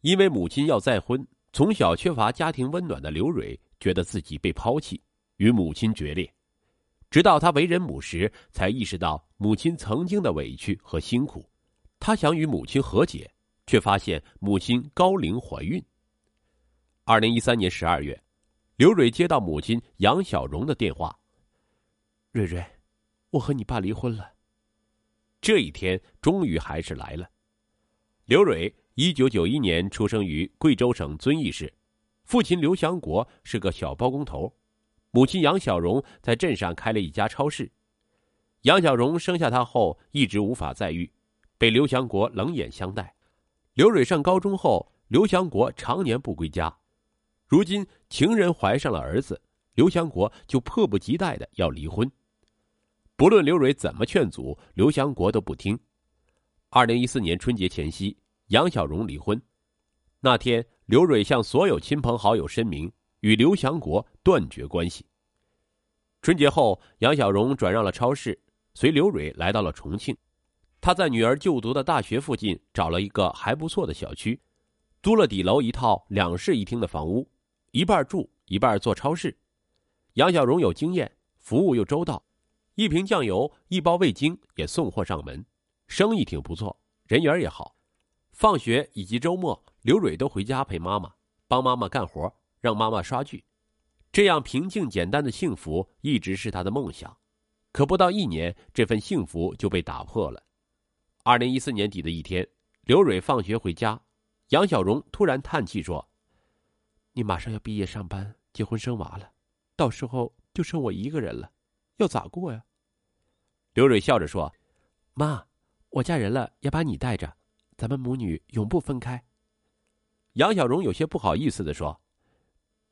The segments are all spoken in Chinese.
因为母亲要再婚，从小缺乏家庭温暖的刘蕊觉得自己被抛弃，与母亲决裂。直到他为人母时，才意识到母亲曾经的委屈和辛苦。他想与母亲和解，却发现母亲高龄怀孕。二零一三年十二月，刘蕊接到母亲杨小荣的电话：“蕊蕊，我和你爸离婚了。”这一天终于还是来了。刘蕊一九九一年出生于贵州省遵义市，父亲刘祥国是个小包工头，母亲杨小荣在镇上开了一家超市。杨小荣生下他后一直无法再育，被刘祥国冷眼相待。刘蕊上高中后，刘祥国常年不归家。如今情人怀上了儿子，刘祥国就迫不及待的要离婚。不论刘蕊怎么劝阻，刘祥国都不听。二零一四年春节前夕，杨小荣离婚。那天，刘蕊向所有亲朋好友申明与刘祥国断绝关系。春节后，杨小荣转让了超市，随刘蕊来到了重庆。他在女儿就读的大学附近找了一个还不错的小区，租了底楼一套两室一厅的房屋，一半住，一半做超市。杨小荣有经验，服务又周到，一瓶酱油、一包味精也送货上门。生意挺不错，人缘也好。放学以及周末，刘蕊都回家陪妈妈，帮妈妈干活，让妈妈刷剧。这样平静简单的幸福一直是他的梦想。可不到一年，这份幸福就被打破了。二零一四年底的一天，刘蕊放学回家，杨小荣突然叹气说：“你马上要毕业上班、结婚生娃了，到时候就剩我一个人了，要咋过呀？”刘蕊笑着说：“妈。”我嫁人了，要把你带着，咱们母女永不分开。杨小荣有些不好意思的说：“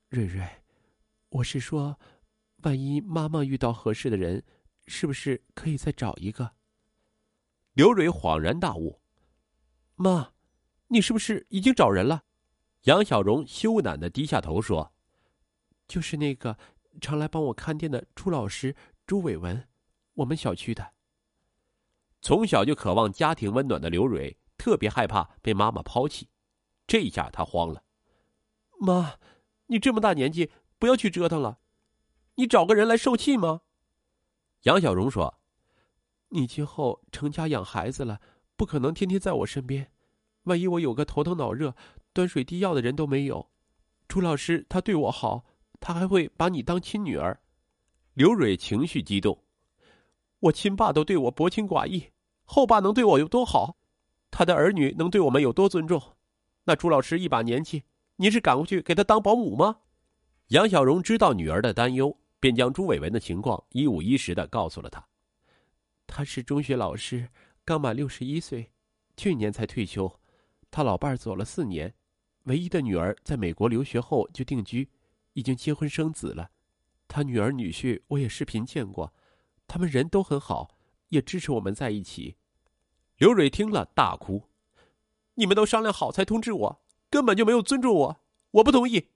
瑞瑞，我是说，万一妈妈遇到合适的人，是不是可以再找一个？”刘蕊恍然大悟：“妈，你是不是已经找人了？”杨小荣羞赧的低下头说：“就是那个常来帮我看店的朱老师朱伟文，我们小区的。”从小就渴望家庭温暖的刘蕊，特别害怕被妈妈抛弃。这一下，他慌了。妈，你这么大年纪，不要去折腾了。你找个人来受气吗？杨小荣说：“你今后成家养孩子了，不可能天天在我身边。万一我有个头疼脑热、端水递药的人都没有，朱老师他对我好，他还会把你当亲女儿。”刘蕊情绪激动。我亲爸都对我薄情寡义，后爸能对我有多好？他的儿女能对我们有多尊重？那朱老师一把年纪，您是赶过去给他当保姆吗？杨小荣知道女儿的担忧，便将朱伟文的情况一五一十的告诉了他。他是中学老师，刚满六十一岁，去年才退休。他老伴儿走了四年，唯一的女儿在美国留学后就定居，已经结婚生子了。他女儿女婿我也视频见过。他们人都很好，也支持我们在一起。刘蕊听了大哭：“你们都商量好才通知我，根本就没有尊重我，我不同意。”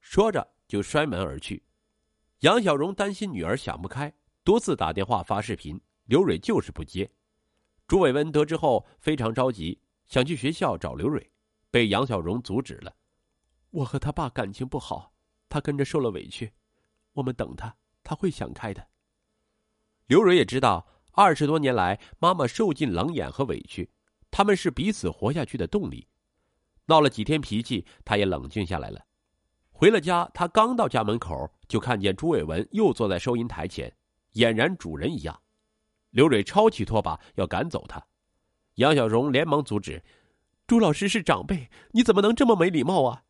说着就摔门而去。杨小荣担心女儿想不开，多次打电话发视频，刘蕊就是不接。朱伟文得知后非常着急，想去学校找刘蕊，被杨小荣阻止了。我和他爸感情不好，他跟着受了委屈，我们等他，他会想开的。刘蕊也知道，二十多年来，妈妈受尽冷眼和委屈，他们是彼此活下去的动力。闹了几天脾气，他也冷静下来了。回了家，他刚到家门口，就看见朱伟文又坐在收银台前，俨然主人一样。刘蕊抄起拖把要赶走他，杨小荣连忙阻止：“朱老师是长辈，你怎么能这么没礼貌啊？”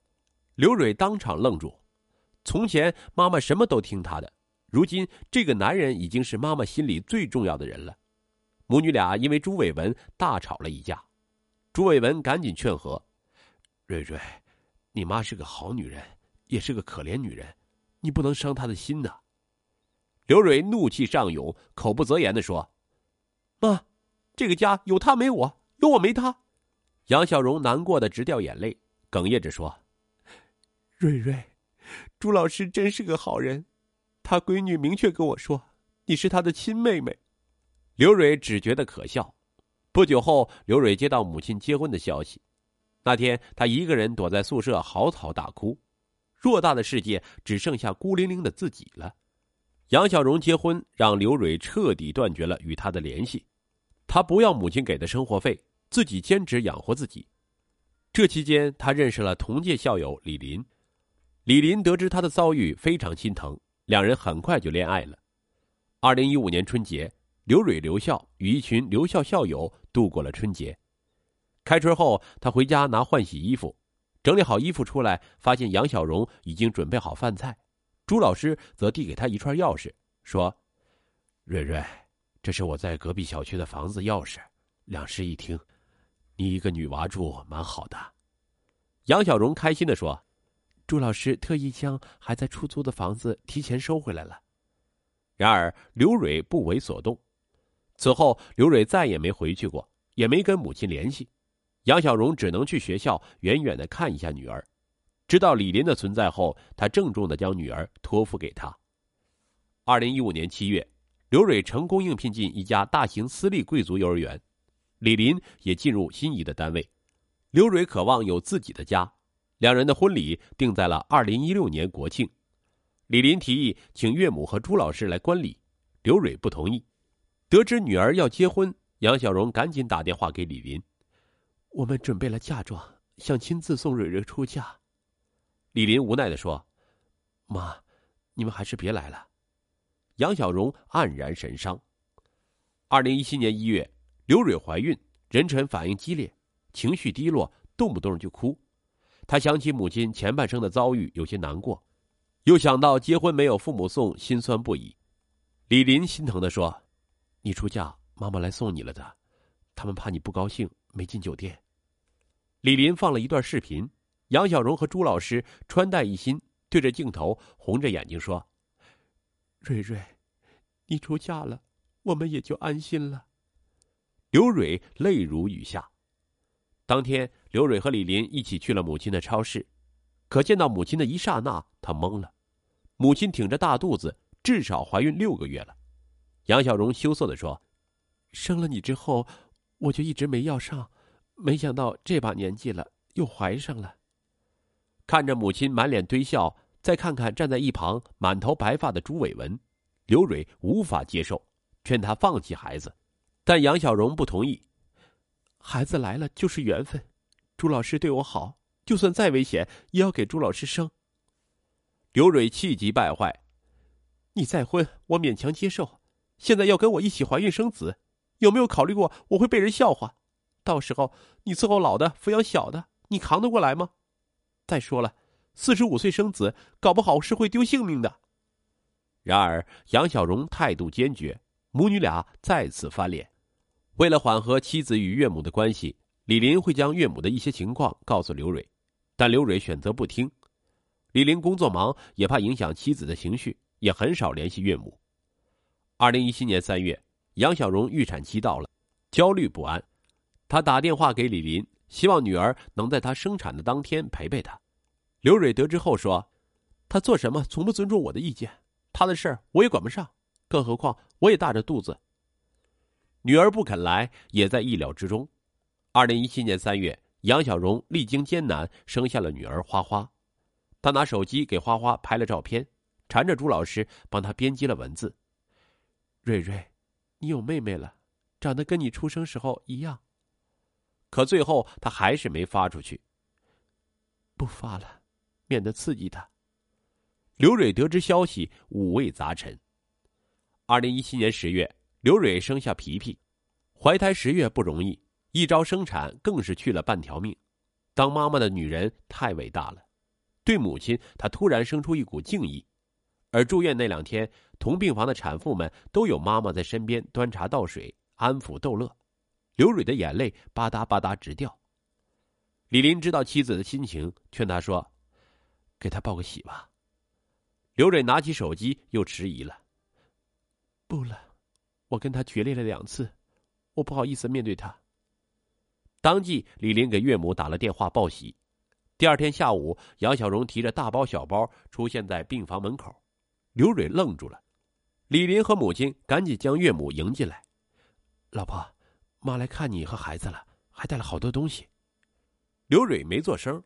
刘蕊当场愣住。从前妈妈什么都听他的。如今，这个男人已经是妈妈心里最重要的人了。母女俩因为朱伟文大吵了一架，朱伟文赶紧劝和：“瑞瑞，你妈是个好女人，也是个可怜女人，你不能伤她的心呐。”刘蕊怒气上涌，口不择言的说：“妈，这个家有她没我，有我没她。”杨小荣难过的直掉眼泪，哽咽着说：“瑞瑞，朱老师真是个好人。”他闺女明确跟我说：“你是他的亲妹妹。”刘蕊只觉得可笑。不久后，刘蕊接到母亲结婚的消息，那天，他一个人躲在宿舍嚎啕大哭，偌大的世界只剩下孤零零的自己了。杨小荣结婚，让刘蕊彻底断绝了与他的联系。他不要母亲给的生活费，自己兼职养活自己。这期间，他认识了同届校友李林。李林得知他的遭遇，非常心疼，两人很快就恋爱了。二零一五年春节，刘蕊留校，与一群留校校友度过了春节。开春后，他回家拿换洗衣服，整理好衣服出来，发现杨小荣已经准备好饭菜，朱老师则递给他一串钥匙，说：“瑞瑞，这是我在隔壁小区的房子钥匙，两室一厅，你一个女娃住蛮好的。”杨小荣开心的说：“朱老师特意将还在出租的房子提前收回来了。”然而刘蕊不为所动，此后刘蕊再也没回去过，也没跟母亲联系。杨小荣只能去学校远远的看一下女儿，知道李林的存在后，他郑重的将女儿托付给他。二零一五年七月，刘蕊成功应聘进一家大型私立贵族幼儿园，李林也进入心仪的单位。刘蕊渴望有自己的家，两人的婚礼定在了二零一六年国庆。李林提议请岳母和朱老师来观礼，刘蕊不同意。得知女儿要结婚，杨小荣赶紧打电话给李林。我们准备了嫁妆，想亲自送蕊蕊出嫁。李林无奈的说：“妈，你们还是别来了。”杨小荣黯然神伤。二零一七年一月，刘蕊怀孕，妊娠反应激烈，情绪低落，动不动就哭。他想起母亲前半生的遭遇，有些难过，又想到结婚没有父母送，心酸不已。李林心疼的说：“你出嫁，妈妈来送你了的，他们怕你不高兴，没进酒店。”李林放了一段视频，杨小荣和朱老师穿戴一新，对着镜头红着眼睛说：“蕊蕊，你出嫁了，我们也就安心了。”刘蕊泪如雨下。当天，刘蕊和李林一起去了母亲的超市，可见到母亲的一刹那，他懵了。母亲挺着大肚子，至少怀孕六个月了。杨小荣羞涩的说：“生了你之后，我就一直没要上。”没想到这把年纪了，又怀上了。看着母亲满脸堆笑，再看看站在一旁满头白发的朱伟文，刘蕊无法接受，劝他放弃孩子，但杨小荣不同意。孩子来了就是缘分，朱老师对我好，就算再危险也要给朱老师生。刘蕊气急败坏：“你再婚我勉强接受，现在要跟我一起怀孕生子，有没有考虑过我会被人笑话？”到时候你伺候老的，抚养小的，你扛得过来吗？再说了，四十五岁生子，搞不好是会丢性命的。然而杨小荣态度坚决，母女俩再次翻脸。为了缓和妻子与岳母的关系，李林会将岳母的一些情况告诉刘蕊，但刘蕊选择不听。李林工作忙，也怕影响妻子的情绪，也很少联系岳母。二零一七年三月，杨小荣预产期到了，焦虑不安。他打电话给李林，希望女儿能在她生产的当天陪陪她。刘蕊得知后说：“他做什么从不尊重我的意见，他的事儿我也管不上，更何况我也大着肚子。”女儿不肯来，也在意料之中。二零一七年三月，杨小荣历经艰难生下了女儿花花。他拿手机给花花拍了照片，缠着朱老师帮他编辑了文字：“蕊蕊，你有妹妹了，长得跟你出生时候一样。”可最后，他还是没发出去。不发了，免得刺激他。刘蕊得知消息，五味杂陈。二零一七年十月，刘蕊生下皮皮，怀胎十月不容易，一朝生产更是去了半条命。当妈妈的女人太伟大了，对母亲，她突然生出一股敬意。而住院那两天，同病房的产妇们都有妈妈在身边端茶倒水，安抚逗乐。刘蕊的眼泪吧嗒吧嗒直掉。李林知道妻子的心情，劝他说：“给他报个喜吧。”刘蕊拿起手机，又迟疑了。不了，我跟他决裂了两次，我不好意思面对他。当即，李林给岳母打了电话报喜。第二天下午，杨小荣提着大包小包出现在病房门口，刘蕊愣住了。李林和母亲赶紧将岳母迎进来，老婆。妈来看你和孩子了，还带了好多东西。刘蕊没做声，